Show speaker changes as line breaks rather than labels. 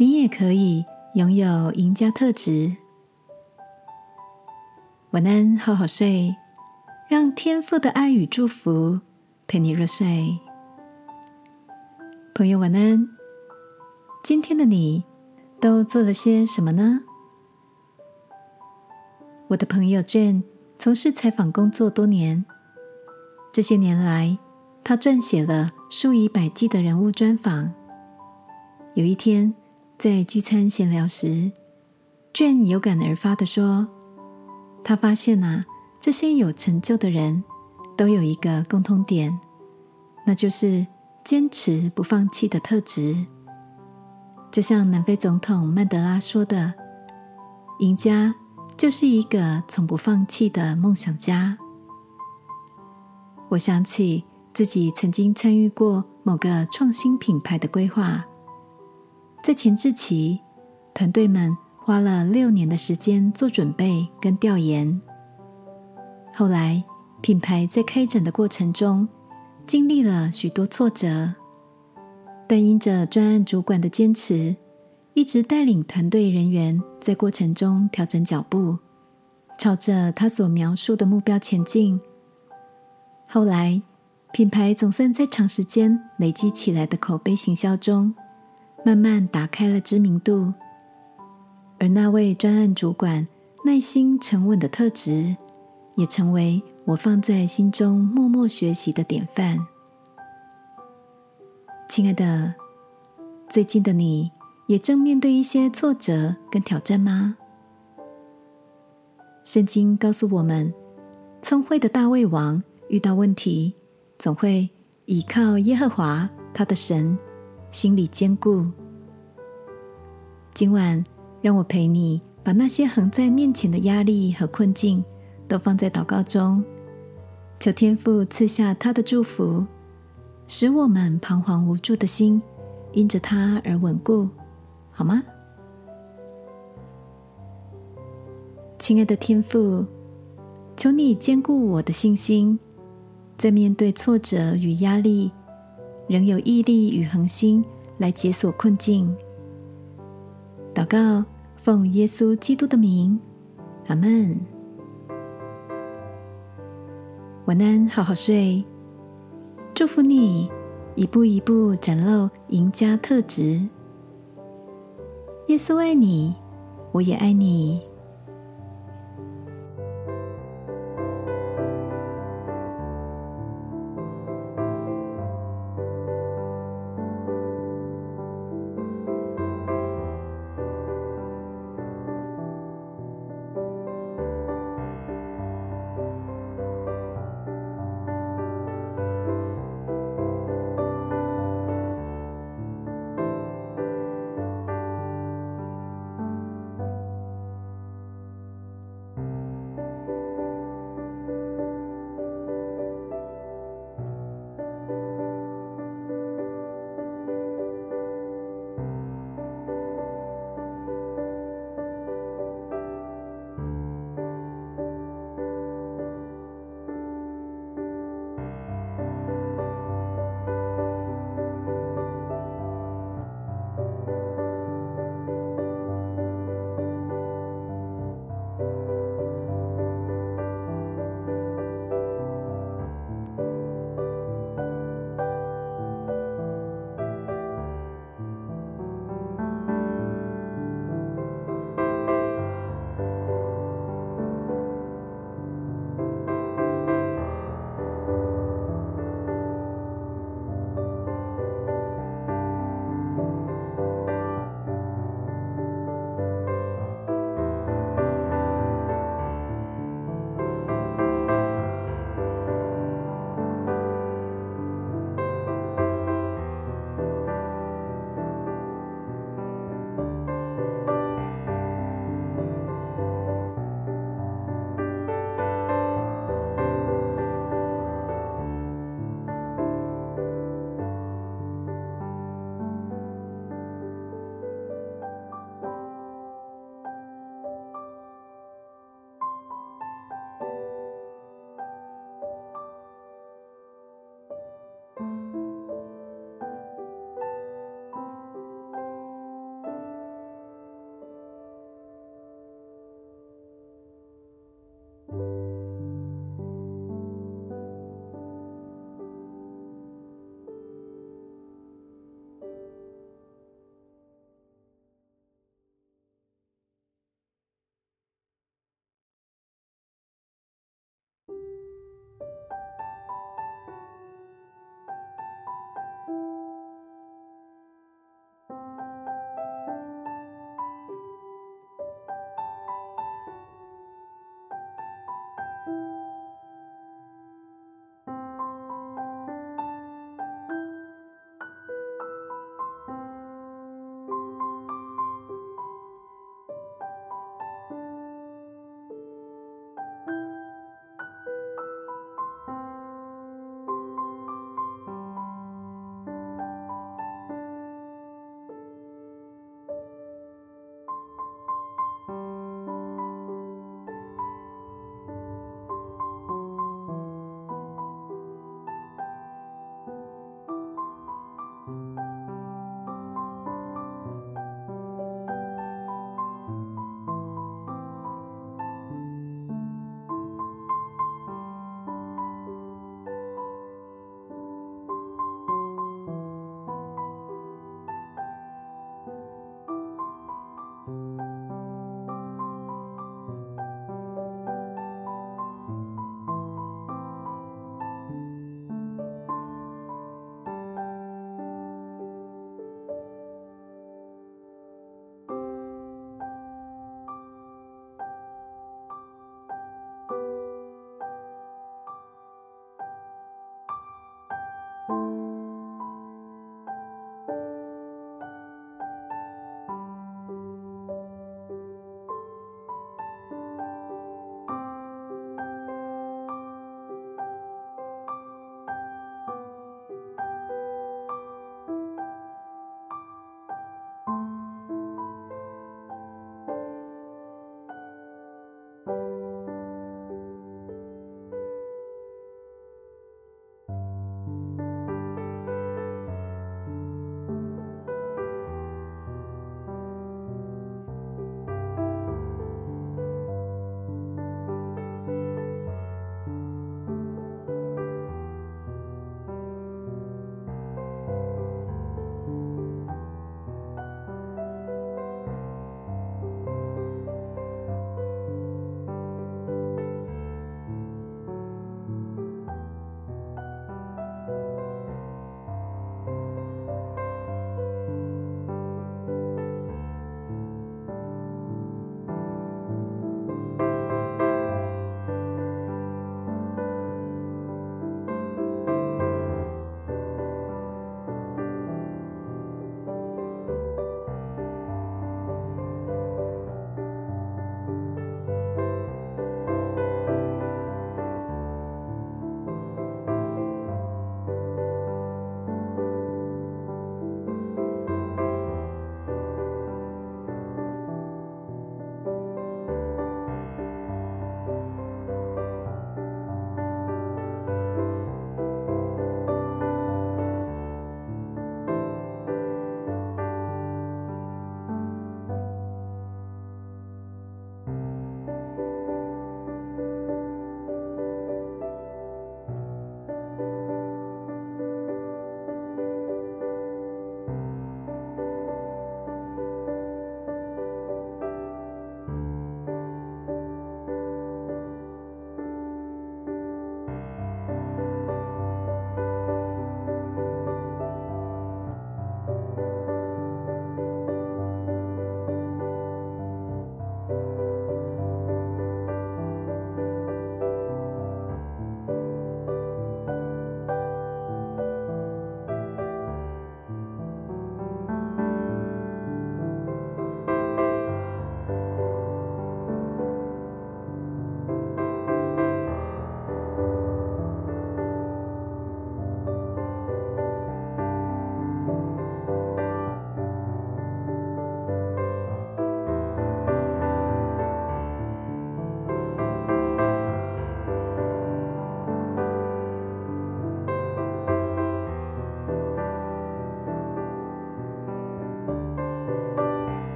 你也可以拥有赢家特质。晚安，好好睡，让天赋的爱与祝福陪你入睡。朋友，晚安。今天的你都做了些什么呢？我的朋友 Jane 从事采访工作多年，这些年来，他撰写了数以百计的人物专访。有一天，在聚餐闲聊时，Jane 有感而发的说：“他发现啊，这些有成就的人都有一个共通点，那就是坚持不放弃的特质。就像南非总统曼德拉说的：‘赢家就是一个从不放弃的梦想家。’我想起自己曾经参与过某个创新品牌的规划。”在前置期，团队们花了六年的时间做准备跟调研。后来，品牌在开展的过程中经历了许多挫折，但因着专案主管的坚持，一直带领团队人员在过程中调整脚步，朝着他所描述的目标前进。后来，品牌总算在长时间累积起来的口碑行销中。慢慢打开了知名度，而那位专案主管耐心沉稳的特质，也成为我放在心中默默学习的典范。亲爱的，最近的你也正面对一些挫折跟挑战吗？圣经告诉我们，聪慧的大卫王遇到问题，总会倚靠耶和华他的神。心里坚固。今晚，让我陪你把那些横在面前的压力和困境，都放在祷告中，求天父赐下他的祝福，使我们彷徨无助的心因着他而稳固，好吗？亲爱的天父，求你坚固我的信心，在面对挫折与压力。仍有毅力与恒心来解锁困境。祷告，奉耶稣基督的名，阿门。晚安，好好睡。祝福你，一步一步展露赢家特质。耶稣爱你，我也爱你。